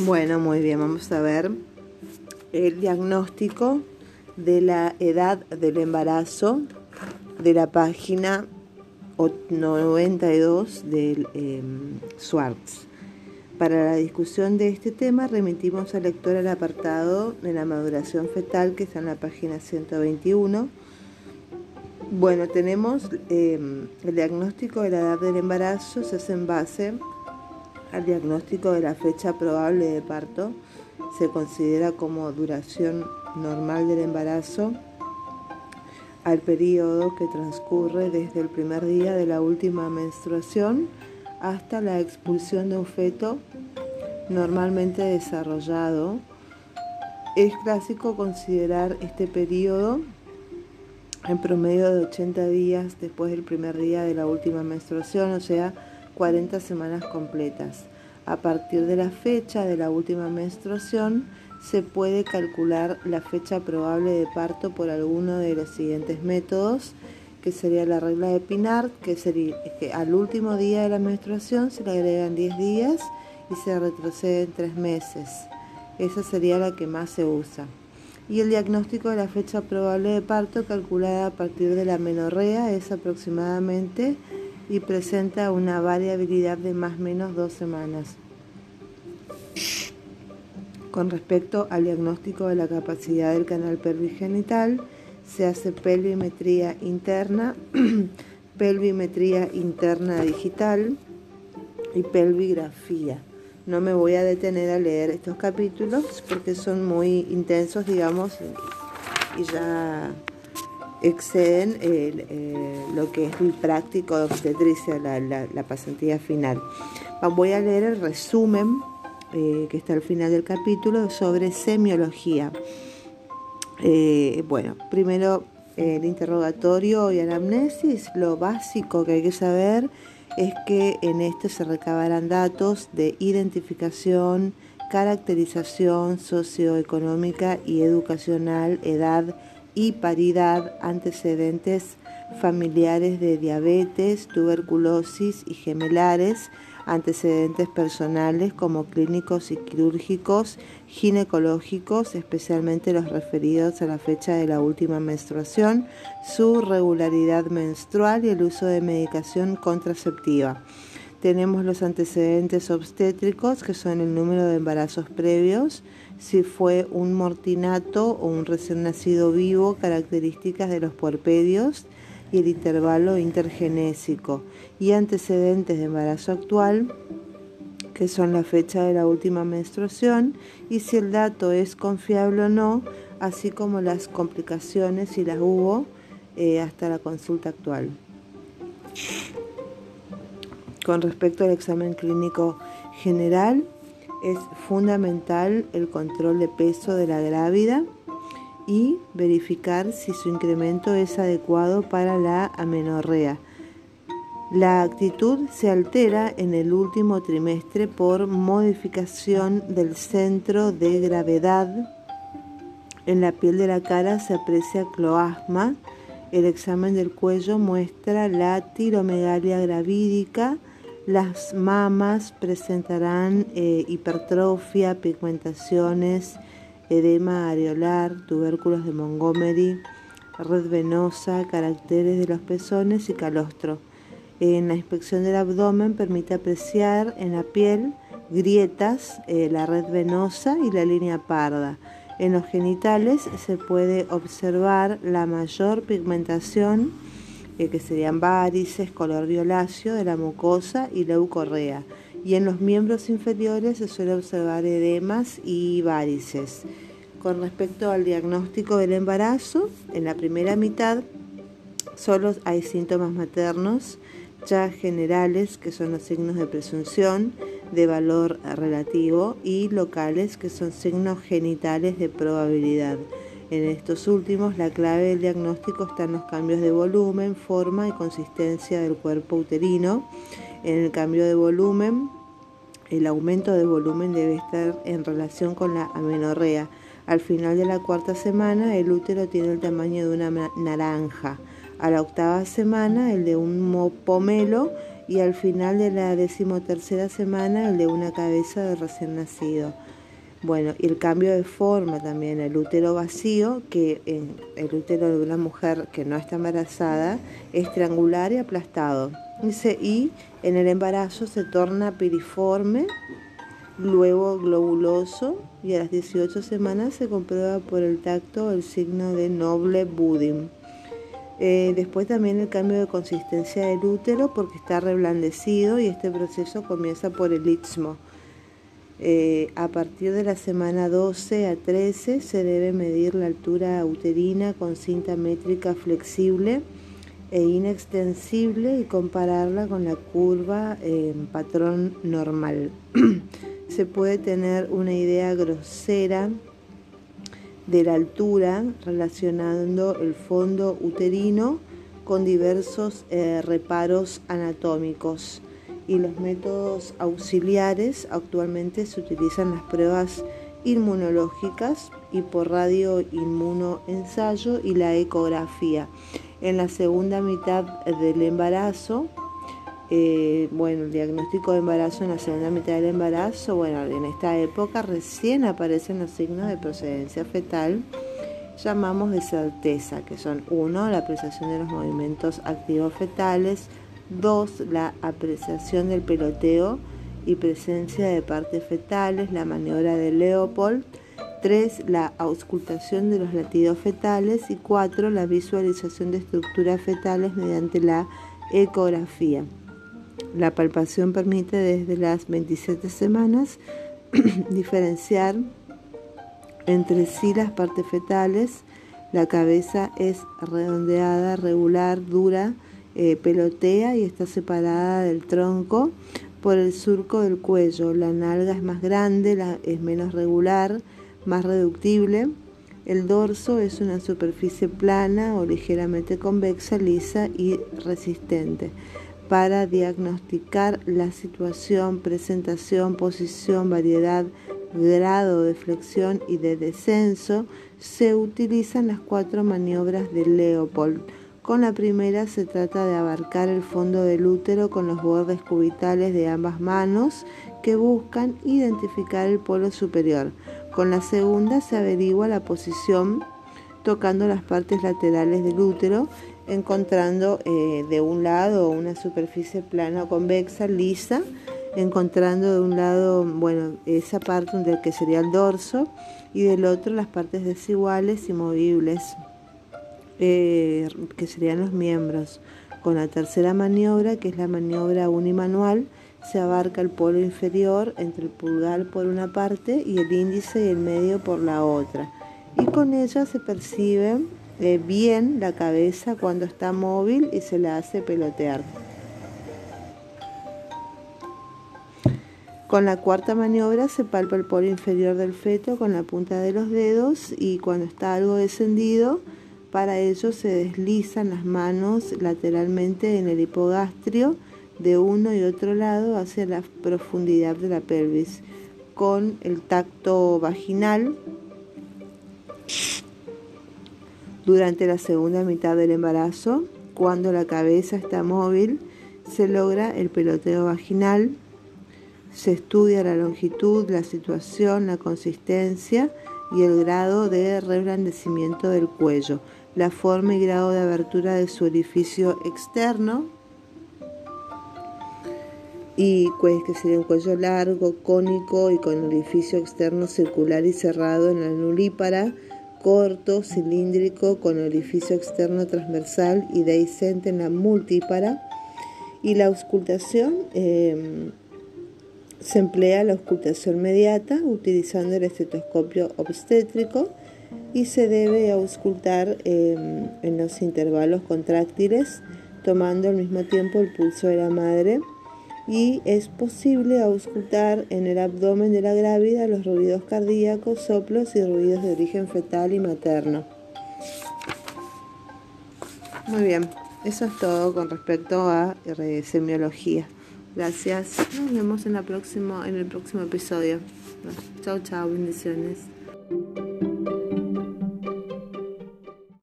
Bueno, muy bien, vamos a ver el diagnóstico de la edad del embarazo de la página 92 del eh, Swartz. Para la discusión de este tema remitimos al lector al apartado de la maduración fetal que está en la página 121. Bueno, tenemos eh, el diagnóstico de la edad del embarazo, se hace en base al diagnóstico de la fecha probable de parto. Se considera como duración normal del embarazo al periodo que transcurre desde el primer día de la última menstruación hasta la expulsión de un feto normalmente desarrollado. Es clásico considerar este periodo en promedio de 80 días después del primer día de la última menstruación, o sea, 40 semanas completas. A partir de la fecha de la última menstruación, se puede calcular la fecha probable de parto por alguno de los siguientes métodos, que sería la regla de Pinard, que sería que al último día de la menstruación se le agregan 10 días y se retroceden 3 meses. Esa sería la que más se usa. Y el diagnóstico de la fecha probable de parto calculada a partir de la menorrea es aproximadamente y presenta una variabilidad de más o menos dos semanas. Con respecto al diagnóstico de la capacidad del canal pelvigenital, se hace pelvimetría interna, pelvimetría interna digital y pelvigrafía. No me voy a detener a leer estos capítulos porque son muy intensos, digamos, y ya exceden eh, lo que es el práctico de obstetricia, la, la pasantía final. Voy a leer el resumen eh, que está al final del capítulo, sobre semiología. Eh, bueno, primero el interrogatorio y anamnesis, lo básico que hay que saber es que en este se recabarán datos de identificación, caracterización socioeconómica y educacional, edad y paridad, antecedentes familiares de diabetes, tuberculosis y gemelares, antecedentes personales como clínicos y quirúrgicos, ginecológicos, especialmente los referidos a la fecha de la última menstruación, su regularidad menstrual y el uso de medicación contraceptiva. Tenemos los antecedentes obstétricos, que son el número de embarazos previos, si fue un mortinato o un recién nacido vivo, características de los puerpedios, y el intervalo intergenésico y antecedentes de embarazo actual, que son la fecha de la última menstruación y si el dato es confiable o no, así como las complicaciones si las hubo eh, hasta la consulta actual. Con respecto al examen clínico general, es fundamental el control de peso de la grávida y verificar si su incremento es adecuado para la amenorrea. La actitud se altera en el último trimestre por modificación del centro de gravedad. En la piel de la cara se aprecia cloasma. El examen del cuello muestra la tiromegalia gravídica. Las mamas presentarán eh, hipertrofia, pigmentaciones, edema areolar, tubérculos de Montgomery, red venosa, caracteres de los pezones y calostro. En la inspección del abdomen permite apreciar en la piel grietas, eh, la red venosa y la línea parda. En los genitales se puede observar la mayor pigmentación, eh, que serían varices, color violáceo de la mucosa y leucorrea y en los miembros inferiores se suele observar edemas y varices. Con respecto al diagnóstico del embarazo, en la primera mitad solo hay síntomas maternos ya generales, que son los signos de presunción de valor relativo, y locales, que son signos genitales de probabilidad. En estos últimos, la clave del diagnóstico está en los cambios de volumen, forma y consistencia del cuerpo uterino. En el cambio de volumen, el aumento de volumen debe estar en relación con la amenorrea. Al final de la cuarta semana, el útero tiene el tamaño de una naranja. A la octava semana, el de un pomelo y al final de la decimotercera semana el de una cabeza de recién nacido. Bueno, y el cambio de forma también, el útero vacío, que en el útero de una mujer que no está embarazada es triangular y aplastado. Dice, y en el embarazo se torna piriforme, luego globuloso y a las 18 semanas se comprueba por el tacto el signo de noble budding. Eh, después también el cambio de consistencia del útero porque está reblandecido y este proceso comienza por el istmo. Eh, a partir de la semana 12 a 13 se debe medir la altura uterina con cinta métrica flexible e inextensible y compararla con la curva en patrón normal. se puede tener una idea grosera de la altura relacionando el fondo uterino con diversos eh, reparos anatómicos y los métodos auxiliares actualmente se utilizan las pruebas inmunológicas y por radioinmunoensayo y la ecografía. En la segunda mitad del embarazo, eh, bueno, el diagnóstico de embarazo en la segunda mitad del embarazo, bueno, en esta época recién aparecen los signos de procedencia fetal, llamamos de certeza, que son uno, la apreciación de los movimientos activos fetales, 2. La apreciación del peloteo y presencia de partes fetales, la maniobra de Leopold. 3. La auscultación de los latidos fetales. Y 4. La visualización de estructuras fetales mediante la ecografía. La palpación permite desde las 27 semanas diferenciar entre sí las partes fetales. La cabeza es redondeada, regular, dura eh, pelotea y está separada del tronco por el surco del cuello. La nalga es más grande, es menos regular, más reductible. El dorso es una superficie plana o ligeramente convexa, lisa y resistente. Para diagnosticar la situación, presentación, posición, variedad, grado de flexión y de descenso, se utilizan las cuatro maniobras de Leopold con la primera se trata de abarcar el fondo del útero con los bordes cubitales de ambas manos que buscan identificar el polo superior. Con la segunda se averigua la posición tocando las partes laterales del útero, encontrando eh, de un lado una superficie plana o convexa, lisa, encontrando de un lado, bueno, esa parte donde que sería el dorso y del otro las partes desiguales y movibles. Eh, que serían los miembros. Con la tercera maniobra, que es la maniobra unimanual, se abarca el polo inferior entre el pulgar por una parte y el índice y el medio por la otra. Y con ella se percibe eh, bien la cabeza cuando está móvil y se la hace pelotear. Con la cuarta maniobra se palpa el polo inferior del feto con la punta de los dedos y cuando está algo descendido para ello se deslizan las manos lateralmente en el hipogastrio de uno y otro lado hacia la profundidad de la pelvis con el tacto vaginal. Durante la segunda mitad del embarazo, cuando la cabeza está móvil, se logra el peloteo vaginal, se estudia la longitud, la situación, la consistencia y el grado de reblandecimiento del cuello la forma y grado de abertura de su orificio externo y pues que sería un cuello largo, cónico y con orificio externo circular y cerrado en la nulípara, corto, cilíndrico, con orificio externo transversal y dehiscente en la multípara. Y la auscultación em, se emplea la auscultación mediata utilizando el estetoscopio obstétrico y se debe auscultar em, en los intervalos contráctiles tomando al mismo tiempo el pulso de la madre y es posible auscultar en el abdomen de la grávida los ruidos cardíacos, soplos y ruidos de origen fetal y materno. Muy bien, eso es todo con respecto a eh, semiología. Gracias. Nos vemos en, la próxima, en el próximo episodio. Chao, chao, bendiciones.